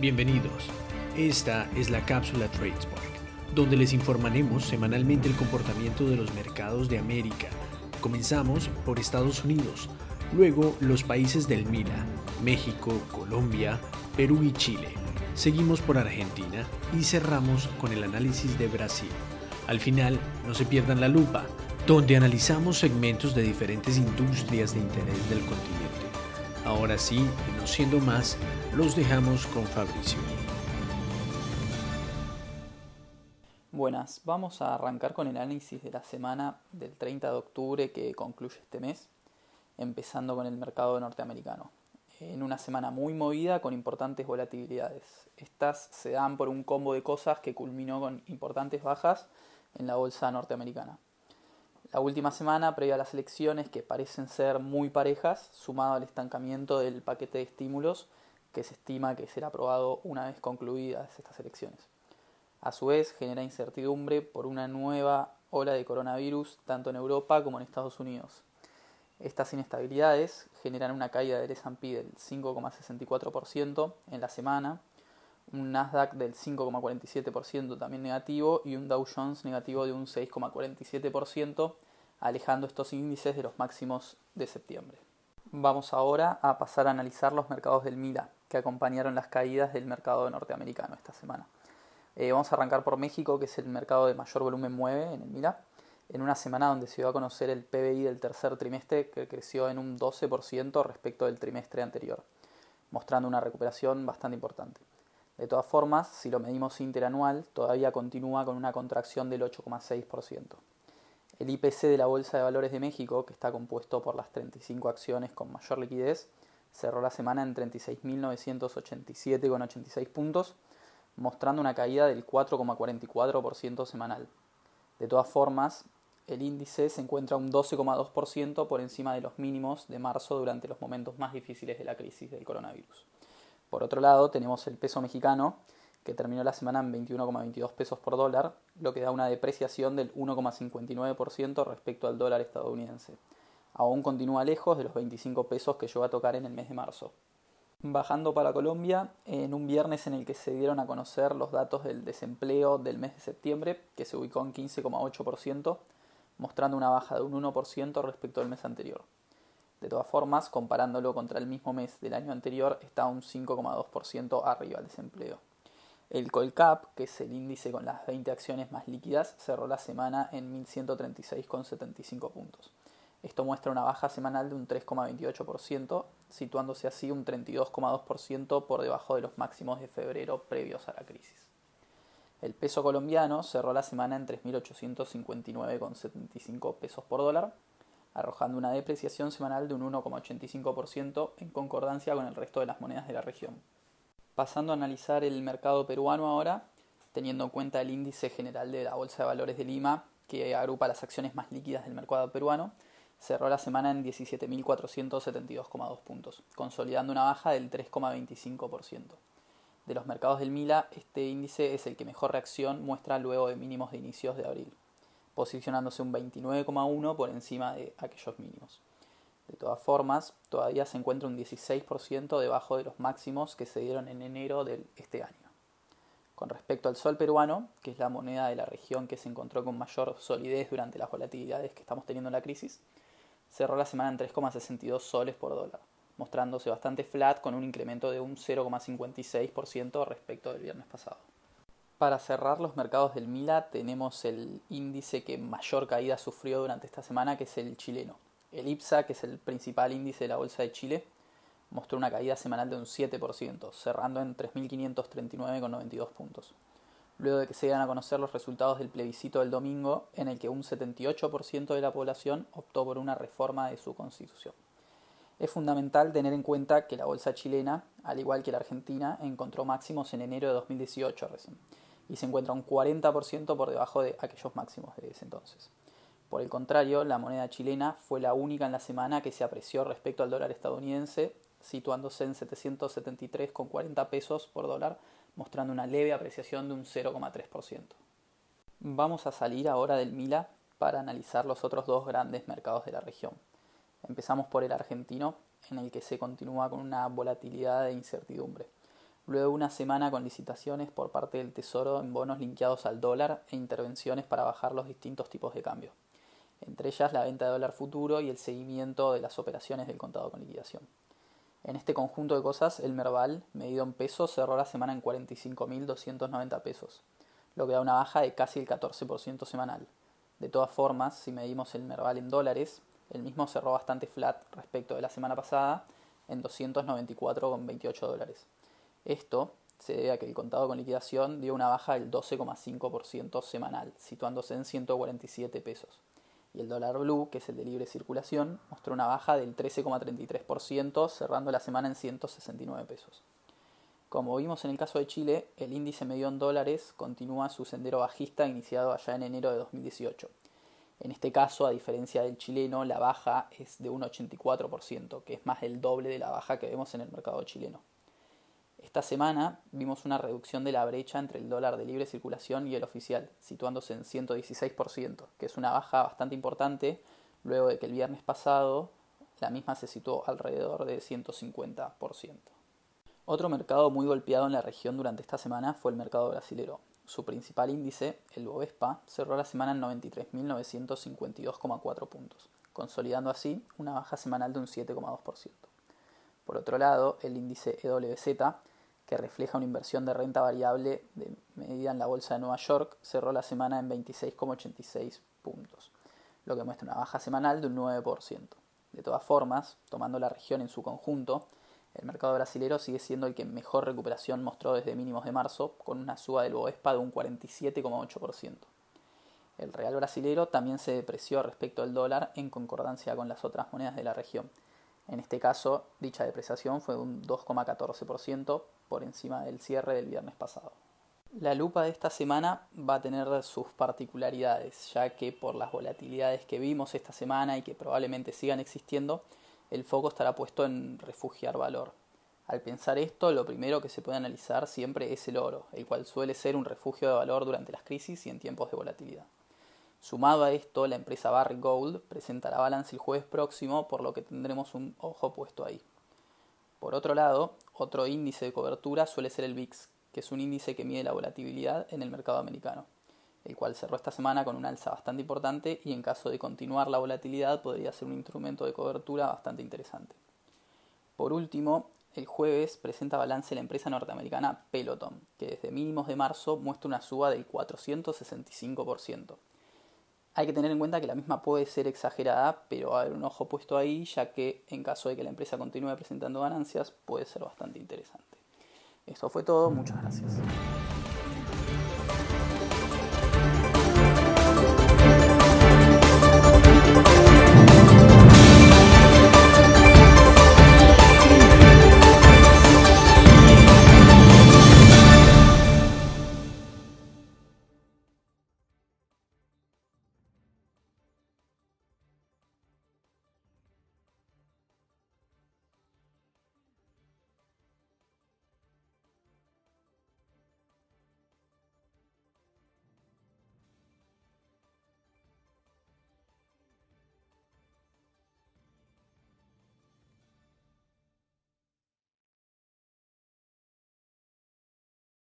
Bienvenidos. Esta es la cápsula Tradespark, donde les informaremos semanalmente el comportamiento de los mercados de América. Comenzamos por Estados Unidos, luego los países del MILA, México, Colombia, Perú y Chile. Seguimos por Argentina y cerramos con el análisis de Brasil. Al final, no se pierdan la lupa, donde analizamos segmentos de diferentes industrias de interés del continente. Ahora sí, no siendo más, los dejamos con Fabricio. Buenas, vamos a arrancar con el análisis de la semana del 30 de octubre que concluye este mes, empezando con el mercado norteamericano. En una semana muy movida con importantes volatilidades. Estas se dan por un combo de cosas que culminó con importantes bajas en la bolsa norteamericana. La última semana, previa a las elecciones, que parecen ser muy parejas, sumado al estancamiento del paquete de estímulos que se estima que será aprobado una vez concluidas estas elecciones. A su vez, genera incertidumbre por una nueva ola de coronavirus tanto en Europa como en Estados Unidos. Estas inestabilidades generan una caída del S&P del 5,64% en la semana, un Nasdaq del 5,47% también negativo y un Dow Jones negativo de un 6,47%, alejando estos índices de los máximos de septiembre. Vamos ahora a pasar a analizar los mercados del MILA, que acompañaron las caídas del mercado norteamericano esta semana. Eh, vamos a arrancar por México, que es el mercado de mayor volumen mueve en el MILA, en una semana donde se dio a conocer el PBI del tercer trimestre que creció en un 12% respecto del trimestre anterior, mostrando una recuperación bastante importante. De todas formas, si lo medimos interanual, todavía continúa con una contracción del 8,6%. El IPC de la Bolsa de Valores de México, que está compuesto por las 35 acciones con mayor liquidez, cerró la semana en 36.987,86 puntos, mostrando una caída del 4,44% semanal. De todas formas, el índice se encuentra un 12,2% por encima de los mínimos de marzo durante los momentos más difíciles de la crisis del coronavirus. Por otro lado, tenemos el peso mexicano, que terminó la semana en 21,22 pesos por dólar, lo que da una depreciación del 1,59% respecto al dólar estadounidense. Aún continúa lejos de los 25 pesos que llegó a tocar en el mes de marzo. Bajando para Colombia, en un viernes en el que se dieron a conocer los datos del desempleo del mes de septiembre, que se ubicó en 15,8%, mostrando una baja de un 1% respecto al mes anterior. De todas formas, comparándolo contra el mismo mes del año anterior, está un 5,2% arriba el desempleo. El Colcap, que es el índice con las 20 acciones más líquidas, cerró la semana en 1.136,75 puntos. Esto muestra una baja semanal de un 3,28%, situándose así un 32,2% por debajo de los máximos de febrero previos a la crisis. El peso colombiano cerró la semana en 3.859,75 pesos por dólar, arrojando una depreciación semanal de un 1,85% en concordancia con el resto de las monedas de la región. Pasando a analizar el mercado peruano ahora, teniendo en cuenta el índice general de la Bolsa de Valores de Lima, que agrupa las acciones más líquidas del mercado peruano, cerró la semana en 17.472,2 puntos, consolidando una baja del 3,25%. De los mercados del Mila, este índice es el que mejor reacción muestra luego de mínimos de inicios de abril posicionándose un 29,1 por encima de aquellos mínimos. De todas formas, todavía se encuentra un 16% debajo de los máximos que se dieron en enero de este año. Con respecto al sol peruano, que es la moneda de la región que se encontró con mayor solidez durante las volatilidades que estamos teniendo en la crisis, cerró la semana en 3,62 soles por dólar, mostrándose bastante flat con un incremento de un 0,56% respecto del viernes pasado. Para cerrar los mercados del MILA tenemos el índice que mayor caída sufrió durante esta semana, que es el chileno. El IPSA, que es el principal índice de la Bolsa de Chile, mostró una caída semanal de un 7%, cerrando en 3.539,92 puntos. Luego de que se dieran a conocer los resultados del plebiscito del domingo, en el que un 78% de la población optó por una reforma de su constitución. Es fundamental tener en cuenta que la bolsa chilena, al igual que la argentina, encontró máximos en enero de 2018 recién y se encuentra un 40% por debajo de aquellos máximos de ese entonces. Por el contrario, la moneda chilena fue la única en la semana que se apreció respecto al dólar estadounidense, situándose en 773,40 pesos por dólar, mostrando una leve apreciación de un 0,3%. Vamos a salir ahora del Mila para analizar los otros dos grandes mercados de la región. Empezamos por el argentino, en el que se continúa con una volatilidad e incertidumbre luego una semana con licitaciones por parte del Tesoro en bonos linkeados al dólar e intervenciones para bajar los distintos tipos de cambio, entre ellas la venta de dólar futuro y el seguimiento de las operaciones del contado con liquidación. En este conjunto de cosas, el Merval, medido en pesos, cerró la semana en 45.290 pesos, lo que da una baja de casi el 14% semanal. De todas formas, si medimos el Merval en dólares, el mismo cerró bastante flat respecto de la semana pasada en 294,28 dólares. Esto se debe a que el contado con liquidación dio una baja del 12,5% semanal, situándose en 147 pesos. Y el dólar blue, que es el de libre circulación, mostró una baja del 13,33%, cerrando la semana en 169 pesos. Como vimos en el caso de Chile, el índice medio en dólares continúa su sendero bajista iniciado allá en enero de 2018. En este caso, a diferencia del chileno, la baja es de un 84%, que es más del doble de la baja que vemos en el mercado chileno. Esta semana vimos una reducción de la brecha entre el dólar de libre circulación y el oficial, situándose en 116%, que es una baja bastante importante luego de que el viernes pasado la misma se situó alrededor de 150%. Otro mercado muy golpeado en la región durante esta semana fue el mercado brasilero. Su principal índice, el Bovespa, cerró la semana en 93.952,4 puntos, consolidando así una baja semanal de un 7,2%. Por otro lado, el índice EWZ, que refleja una inversión de renta variable de medida en la bolsa de Nueva York, cerró la semana en 26,86 puntos, lo que muestra una baja semanal de un 9%. De todas formas, tomando la región en su conjunto, el mercado brasilero sigue siendo el que mejor recuperación mostró desde mínimos de marzo, con una suba del Bovespa de un 47,8%. El real brasilero también se depreció respecto al dólar en concordancia con las otras monedas de la región. En este caso, dicha depreciación fue de un 2,14% por encima del cierre del viernes pasado. La lupa de esta semana va a tener sus particularidades, ya que por las volatilidades que vimos esta semana y que probablemente sigan existiendo, el foco estará puesto en refugiar valor. Al pensar esto, lo primero que se puede analizar siempre es el oro, el cual suele ser un refugio de valor durante las crisis y en tiempos de volatilidad. Sumado a esto, la empresa Barrick Gold presentará balance el jueves próximo, por lo que tendremos un ojo puesto ahí. Por otro lado, otro índice de cobertura suele ser el VIX, que es un índice que mide la volatilidad en el mercado americano el cual cerró esta semana con un alza bastante importante y en caso de continuar la volatilidad podría ser un instrumento de cobertura bastante interesante. Por último, el jueves presenta balance la empresa norteamericana Peloton, que desde mínimos de marzo muestra una suba del 465%. Hay que tener en cuenta que la misma puede ser exagerada, pero haber un ojo puesto ahí, ya que en caso de que la empresa continúe presentando ganancias, puede ser bastante interesante. Esto fue todo, muchas gracias.